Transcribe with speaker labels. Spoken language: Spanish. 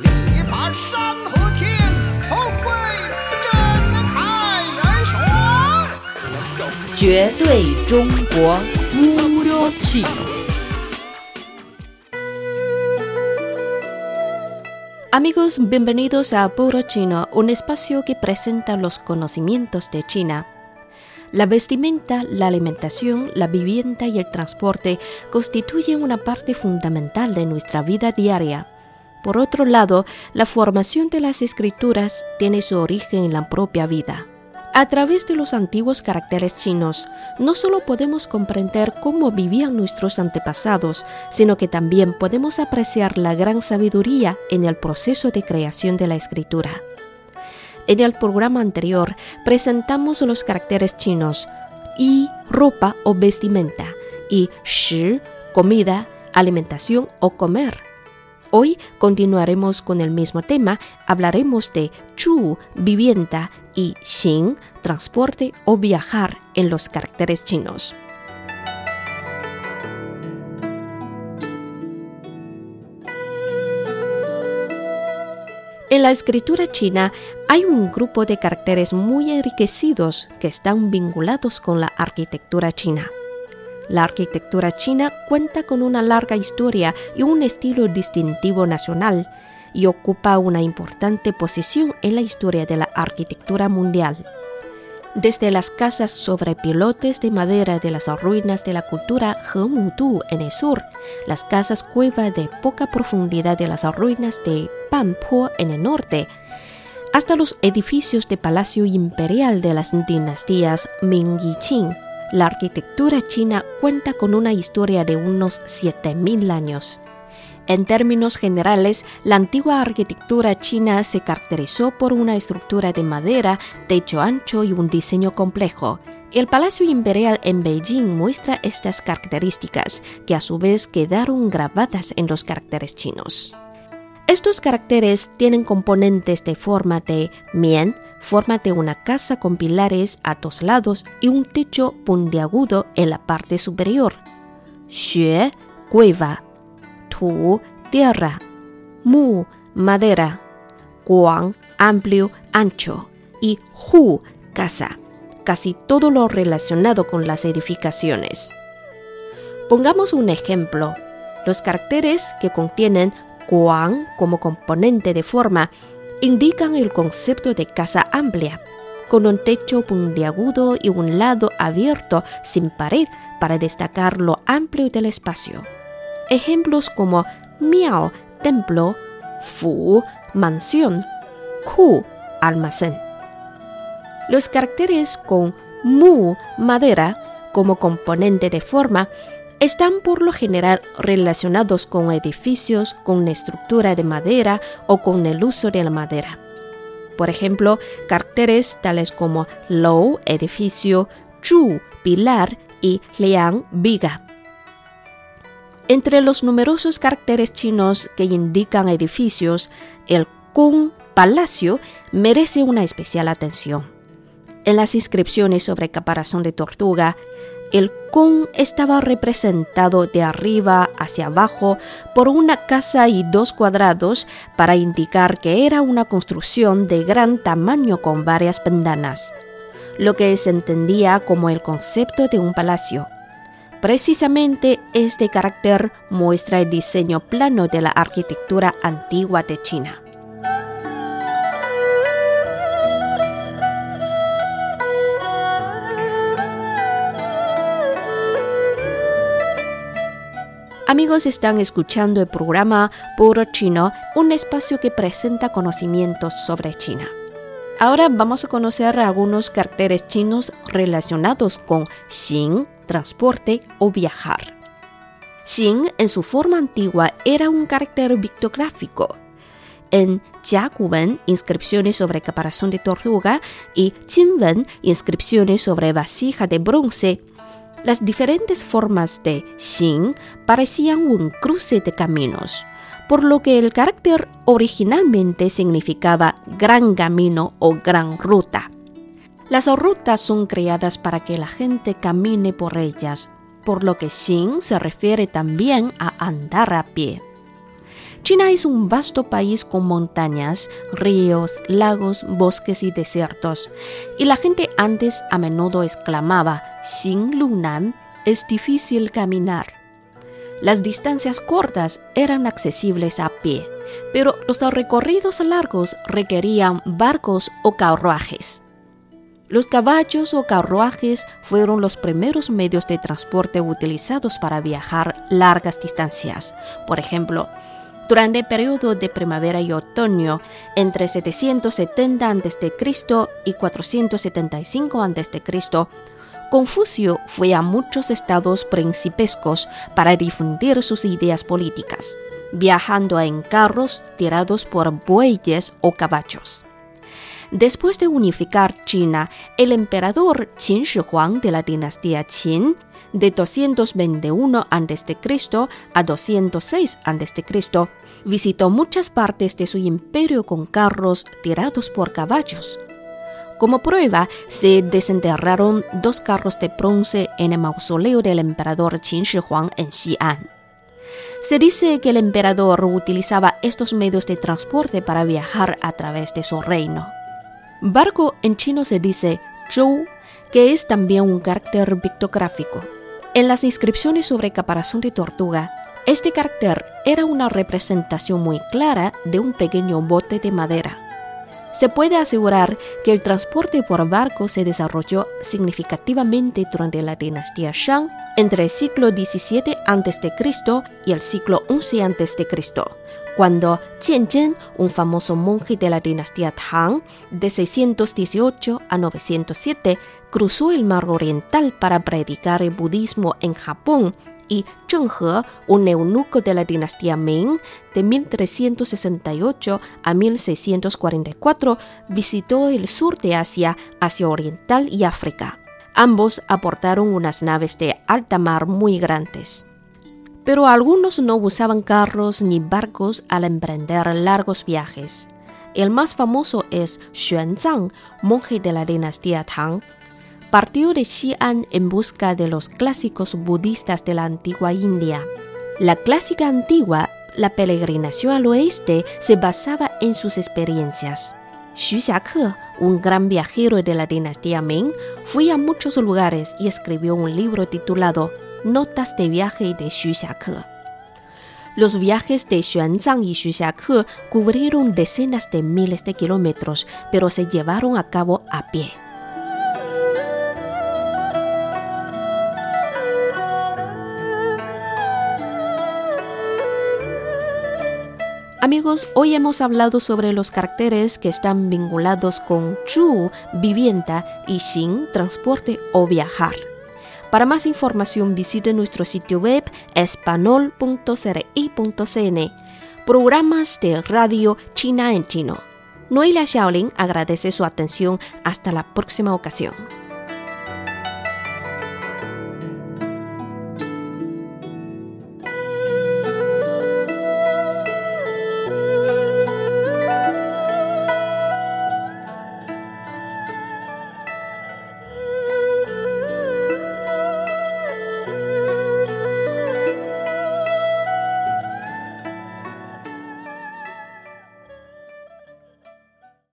Speaker 1: 力拔山河天，宏伟震撼人雄。
Speaker 2: 绝对中国 Puro Chino. Amigos, bienvenidos a Puro Chino, un espacio que presenta los conocimientos de China. La vestimenta, la alimentación, la vivienda y el transporte constituyen una parte fundamental de nuestra vida diaria. Por otro lado, la formación de las escrituras tiene su origen en la propia vida. A través de los antiguos caracteres chinos, no solo podemos comprender cómo vivían nuestros antepasados, sino que también podemos apreciar la gran sabiduría en el proceso de creación de la escritura. En el programa anterior presentamos los caracteres chinos y ropa o vestimenta y shi, comida, alimentación o comer. Hoy continuaremos con el mismo tema, hablaremos de chu, vivienda, y xin, transporte o viajar en los caracteres chinos. En la escritura china hay un grupo de caracteres muy enriquecidos que están vinculados con la arquitectura china. La arquitectura china cuenta con una larga historia y un estilo distintivo nacional y ocupa una importante posición en la historia de la arquitectura mundial. Desde las casas sobre pilotes de madera de las ruinas de la cultura Hemudu en el sur, las casas cueva de poca profundidad de las ruinas de Panpo en el norte, hasta los edificios de palacio imperial de las dinastías Ming y Qing, la arquitectura china cuenta con una historia de unos 7.000 años. En términos generales, la antigua arquitectura china se caracterizó por una estructura de madera, techo ancho y un diseño complejo. El Palacio Imperial en Beijing muestra estas características, que a su vez quedaron grabadas en los caracteres chinos. Estos caracteres tienen componentes de forma de mien, forma de una casa con pilares a dos lados y un techo puntiagudo en la parte superior. Xue, cueva. Tu, tierra. Mu, madera. Guang, amplio, ancho. Y Hu, casa. Casi todo lo relacionado con las edificaciones. Pongamos un ejemplo. Los caracteres que contienen Guang como componente de forma indican el concepto de casa amplia, con un techo puntiagudo y un lado abierto sin pared para destacar lo amplio del espacio. Ejemplos como miao, templo, fu, mansión, ku, almacén. Los caracteres con mu, madera, como componente de forma, están por lo general relacionados con edificios con estructura de madera o con el uso de la madera. Por ejemplo, caracteres tales como lou, edificio, chu, pilar y liang, viga. Entre los numerosos caracteres chinos que indican edificios, el kung, palacio, merece una especial atención. En las inscripciones sobre caparazón de tortuga, el kung estaba representado de arriba hacia abajo por una casa y dos cuadrados para indicar que era una construcción de gran tamaño con varias ventanas, lo que se entendía como el concepto de un palacio. Precisamente este carácter muestra el diseño plano de la arquitectura antigua de China. Amigos, están escuchando el programa Puro Chino, un espacio que presenta conocimientos sobre China. Ahora vamos a conocer algunos caracteres chinos relacionados con xin, transporte o viajar. Xin en su forma antigua era un carácter pictográfico. En Jiaguwen, inscripciones sobre caparazón de tortuga, y Qinwen, inscripciones sobre vasija de bronce, las diferentes formas de xin parecían un cruce de caminos, por lo que el carácter originalmente significaba gran camino o gran ruta. Las rutas son creadas para que la gente camine por ellas, por lo que xin se refiere también a andar a pie. China es un vasto país con montañas, ríos, lagos, bosques y desiertos, y la gente antes a menudo exclamaba, sin Lunan, es difícil caminar. Las distancias cortas eran accesibles a pie, pero los recorridos largos requerían barcos o carruajes. Los caballos o carruajes fueron los primeros medios de transporte utilizados para viajar largas distancias. Por ejemplo, durante el periodo de primavera y otoño, entre 770 a.C. y 475 a.C., Confucio fue a muchos estados principescos para difundir sus ideas políticas, viajando en carros tirados por bueyes o caballos. Después de unificar China, el emperador Qin Shi Huang de la dinastía Qin, de 221 a.C. a 206 a.C., visitó muchas partes de su imperio con carros tirados por caballos. Como prueba, se desenterraron dos carros de bronce en el mausoleo del emperador Qin Shi Huang en Xi'an. Se dice que el emperador utilizaba estos medios de transporte para viajar a través de su reino. Barco en chino se dice zhou, que es también un carácter pictográfico. En las inscripciones sobre caparazón de tortuga, este carácter era una representación muy clara de un pequeño bote de madera. Se puede asegurar que el transporte por barco se desarrolló significativamente durante la dinastía Shang entre el siglo XVII a.C. y el siglo XI a.C., cuando Qianzhen, un famoso monje de la dinastía Tang de 618 a 907, cruzó el mar oriental para predicar el budismo en Japón y Zheng He, un eunuco de la dinastía Ming de 1368 a 1644, visitó el sur de Asia, Asia Oriental y África. Ambos aportaron unas naves de alta mar muy grandes pero algunos no usaban carros ni barcos al emprender largos viajes. El más famoso es Xuanzang, monje de la dinastía Tang. Partió de Xi'an en busca de los clásicos budistas de la antigua India. La clásica antigua, la peregrinación al oeste, se basaba en sus experiencias. Xu Xiake, un gran viajero de la dinastía Ming, fue a muchos lugares y escribió un libro titulado Notas de viaje de Xu Xiake. Los viajes de Xuanzang y Xu Xiake cubrieron decenas de miles de kilómetros, pero se llevaron a cabo a pie. Amigos, hoy hemos hablado sobre los caracteres que están vinculados con Chu, vivienda, y Xin, transporte o viajar. Para más información visite nuestro sitio web espanol.cri.cn. Programas de radio China en chino. Noelia Xiaolin agradece su atención. Hasta la próxima ocasión.